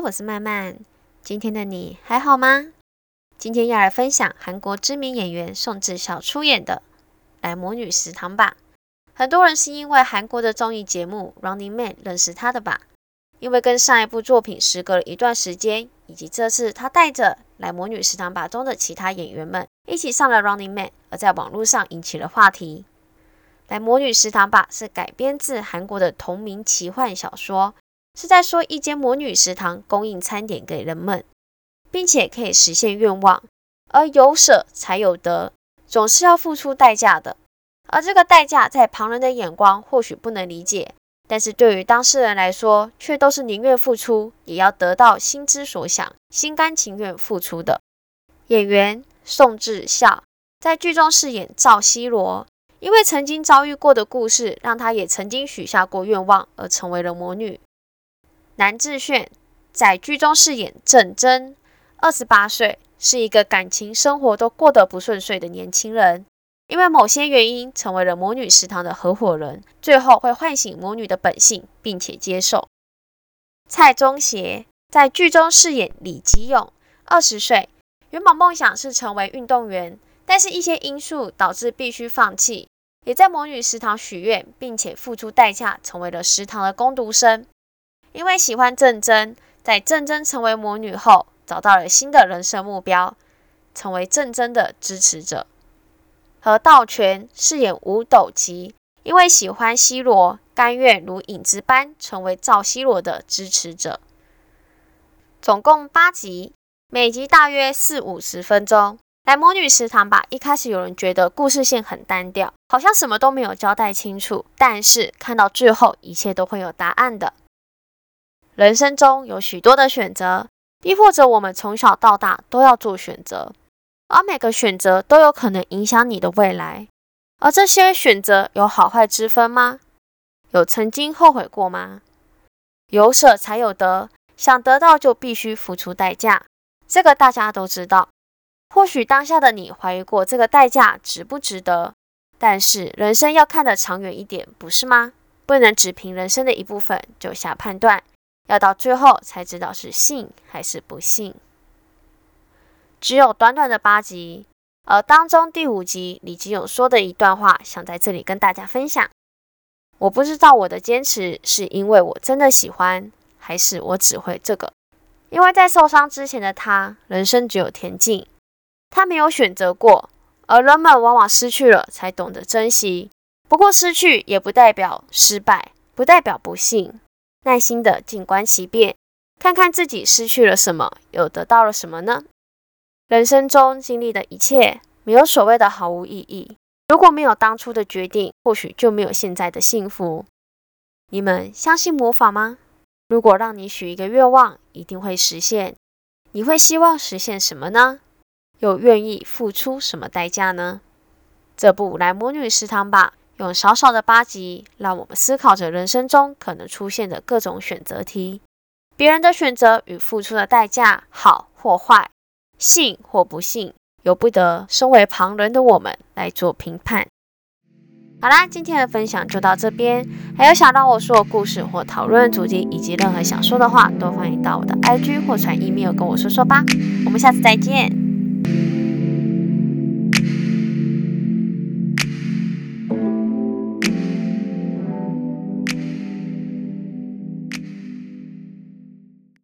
我是曼曼。今天的你还好吗？今天要来分享韩国知名演员宋智孝出演的《来魔女食堂吧》。很多人是因为韩国的综艺节目《Running Man》认识他的吧？因为跟上一部作品时隔了一段时间，以及这次他带着《来魔女食堂吧》中的其他演员们一起上了《Running Man》，而在网络上引起了话题。《来魔女食堂吧》是改编自韩国的同名奇幻小说，是在说一间魔女食堂供应餐点给人们，并且可以实现愿望，而有舍才有得，总是要付出代价的。而这个代价在旁人的眼光或许不能理解。但是对于当事人来说，却都是宁愿付出，也要得到心之所想、心甘情愿付出的。演员宋智孝在剧中饰演赵西罗，因为曾经遭遇过的故事，让他也曾经许下过愿望，而成为了魔女。南智炫在剧中饰演郑真，二十八岁，是一个感情生活都过得不顺遂的年轻人。因为某些原因，成为了魔女食堂的合伙人，最后会唤醒魔女的本性，并且接受。蔡宗协在剧中饰演李吉勇，二十岁，原本梦想是成为运动员，但是一些因素导致必须放弃，也在魔女食堂许愿，并且付出代价，成为了食堂的工读生。因为喜欢郑珍，在郑珍成为魔女后，找到了新的人生目标，成为郑珍的支持者。和道全饰演五斗吉，因为喜欢西罗，甘愿如影子般成为赵西罗的支持者。总共八集，每集大约四五十分钟。来魔女食堂吧，一开始有人觉得故事线很单调，好像什么都没有交代清楚。但是看到最后，一切都会有答案的。人生中有许多的选择，亦或者我们从小到大都要做选择。而每个选择都有可能影响你的未来，而这些选择有好坏之分吗？有曾经后悔过吗？有舍才有得，想得到就必须付出代价，这个大家都知道。或许当下的你怀疑过这个代价值不值得，但是人生要看得长远一点，不是吗？不能只凭人生的一部分就下判断，要到最后才知道是幸还是不幸。只有短短的八集，而当中第五集李基勇说的一段话，想在这里跟大家分享。我不知道我的坚持是因为我真的喜欢，还是我只会这个。因为在受伤之前的他，人生只有田径，他没有选择过。而人们往往失去了才懂得珍惜。不过失去也不代表失败，不代表不幸。耐心的静观其变，看看自己失去了什么，又得到了什么呢？人生中经历的一切，没有所谓的毫无意义。如果没有当初的决定，或许就没有现在的幸福。你们相信魔法吗？如果让你许一个愿望，一定会实现，你会希望实现什么呢？又愿意付出什么代价呢？这部《来魔女食堂吧》用少少的八集，让我们思考着人生中可能出现的各种选择题，别人的选择与付出的代价，好或坏。信或不信，由不得身为旁人的我们来做评判。好啦，今天的分享就到这边。还有想让我说的故事或讨论主题，以及任何想说的话，都欢迎到我的 IG 或传 email 跟我说说吧。我们下次再见。